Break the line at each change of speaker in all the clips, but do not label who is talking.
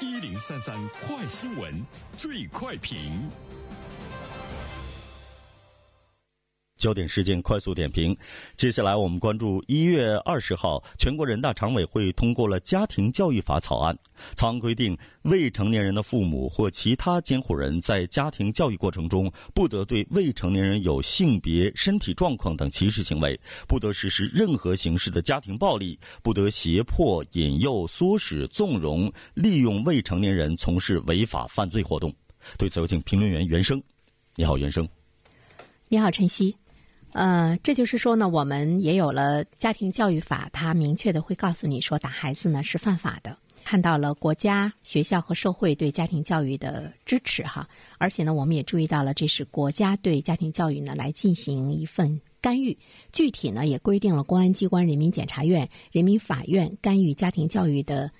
一零三三快新闻，最快评。
焦点事件快速点评。接下来我们关注一月二十号，全国人大常委会通过了《家庭教育法》草案。草案规定，未成年人的父母或其他监护人在家庭教育过程中，不得对未成年人有性别、身体状况等歧视行为，不得实施任何形式的家庭暴力，不得胁迫、引诱、唆使、纵容、利用未成年人从事违法犯罪活动。对此，有请评论员袁生。你好，袁生。
你好，晨曦。呃，这就是说呢，我们也有了家庭教育法，它明确的会告诉你说，打孩子呢是犯法的。看到了国家、学校和社会对家庭教育的支持哈，而且呢，我们也注意到了，这是国家对家庭教育呢来进行一份干预。具体呢，也规定了公安机关、人民检察院、人民法院干预家庭教育的。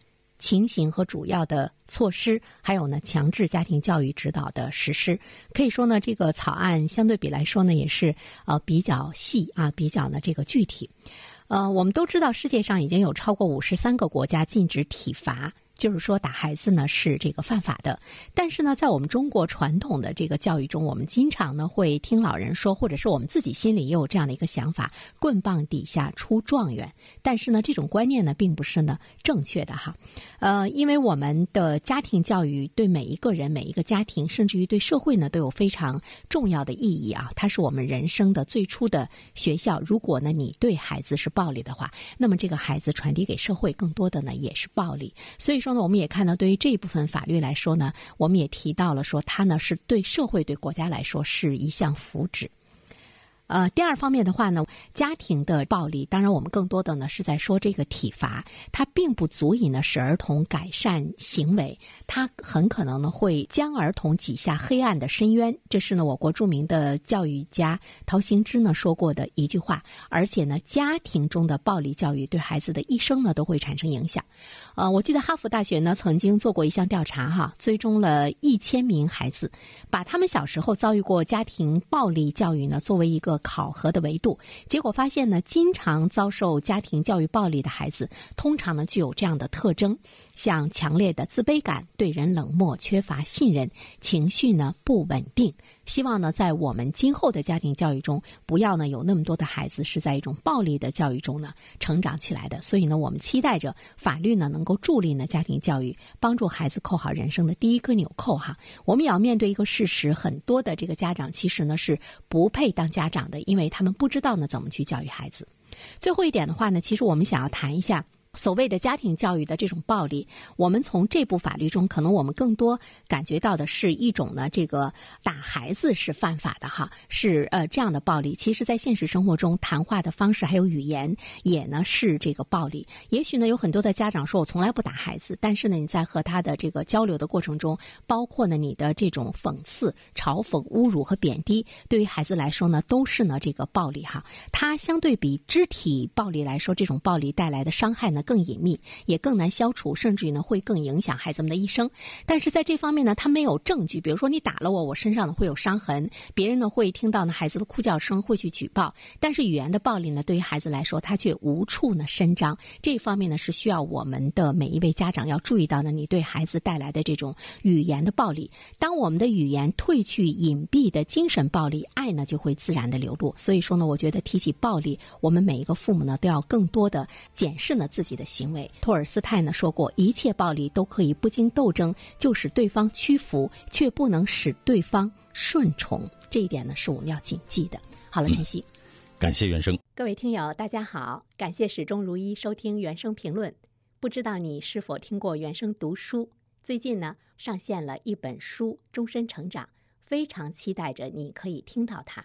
情形和主要的措施，还有呢，强制家庭教育指导的实施，可以说呢，这个草案相对比来说呢，也是呃比较细啊，比较呢这个具体。呃，我们都知道，世界上已经有超过五十三个国家禁止体罚。就是说，打孩子呢是这个犯法的。但是呢，在我们中国传统的这个教育中，我们经常呢会听老人说，或者是我们自己心里也有这样的一个想法：棍棒底下出状元。但是呢，这种观念呢并不是呢正确的哈。呃，因为我们的家庭教育对每一个人、每一个家庭，甚至于对社会呢都有非常重要的意义啊。它是我们人生的最初的学校。如果呢你对孩子是暴力的话，那么这个孩子传递给社会更多的呢也是暴力。所以说。那我们也看到，对于这一部分法律来说呢，我们也提到了说，它呢是对社会、对国家来说是一项福祉。呃，第二方面的话呢，家庭的暴力，当然我们更多的呢是在说这个体罚，它并不足以呢使儿童改善行为，它很可能呢会将儿童挤下黑暗的深渊。这是呢我国著名的教育家陶行知呢说过的一句话。而且呢，家庭中的暴力教育对孩子的一生呢都会产生影响。呃，我记得哈佛大学呢曾经做过一项调查哈，追踪了一千名孩子，把他们小时候遭遇过家庭暴力教育呢作为一个。考核的维度，结果发现呢，经常遭受家庭教育暴力的孩子，通常呢具有这样的特征：像强烈的自卑感、对人冷漠、缺乏信任、情绪呢不稳定。希望呢，在我们今后的家庭教育中，不要呢有那么多的孩子是在一种暴力的教育中呢成长起来的。所以呢，我们期待着法律呢能够助力呢家庭教育，帮助孩子扣好人生的第一个纽扣哈。我们也要面对一个事实，很多的这个家长其实呢是不配当家长因为他们不知道呢怎么去教育孩子。最后一点的话呢，其实我们想要谈一下。所谓的家庭教育的这种暴力，我们从这部法律中，可能我们更多感觉到的是一种呢，这个打孩子是犯法的哈，是呃这样的暴力。其实，在现实生活中，谈话的方式还有语言也呢是这个暴力。也许呢，有很多的家长说我从来不打孩子，但是呢，你在和他的这个交流的过程中，包括呢你的这种讽刺、嘲讽、侮辱和贬低，对于孩子来说呢，都是呢这个暴力哈。它相对比肢体暴力来说，这种暴力带来的伤害呢。更隐秘，也更难消除，甚至于呢会更影响孩子们的一生。但是在这方面呢，他没有证据。比如说你打了我，我身上呢会有伤痕，别人呢会听到呢孩子的哭叫声，会去举报。但是语言的暴力呢，对于孩子来说，他却无处呢伸张。这方面呢是需要我们的每一位家长要注意到呢，你对孩子带来的这种语言的暴力。当我们的语言褪去隐蔽的精神暴力，爱呢就会自然的流露。所以说呢，我觉得提起暴力，我们每一个父母呢都要更多的检视呢自己。的行为，托尔斯泰呢说过，一切暴力都可以不经斗争就使对方屈服，却不能使对方顺从。这一点呢是我们要谨记的。好了，晨曦，
感谢原声。
各位听友，大家好，感谢始终如一收听原声评论。不知道你是否听过原声读书？最近呢上线了一本书《终身成长》，非常期待着你可以听到它。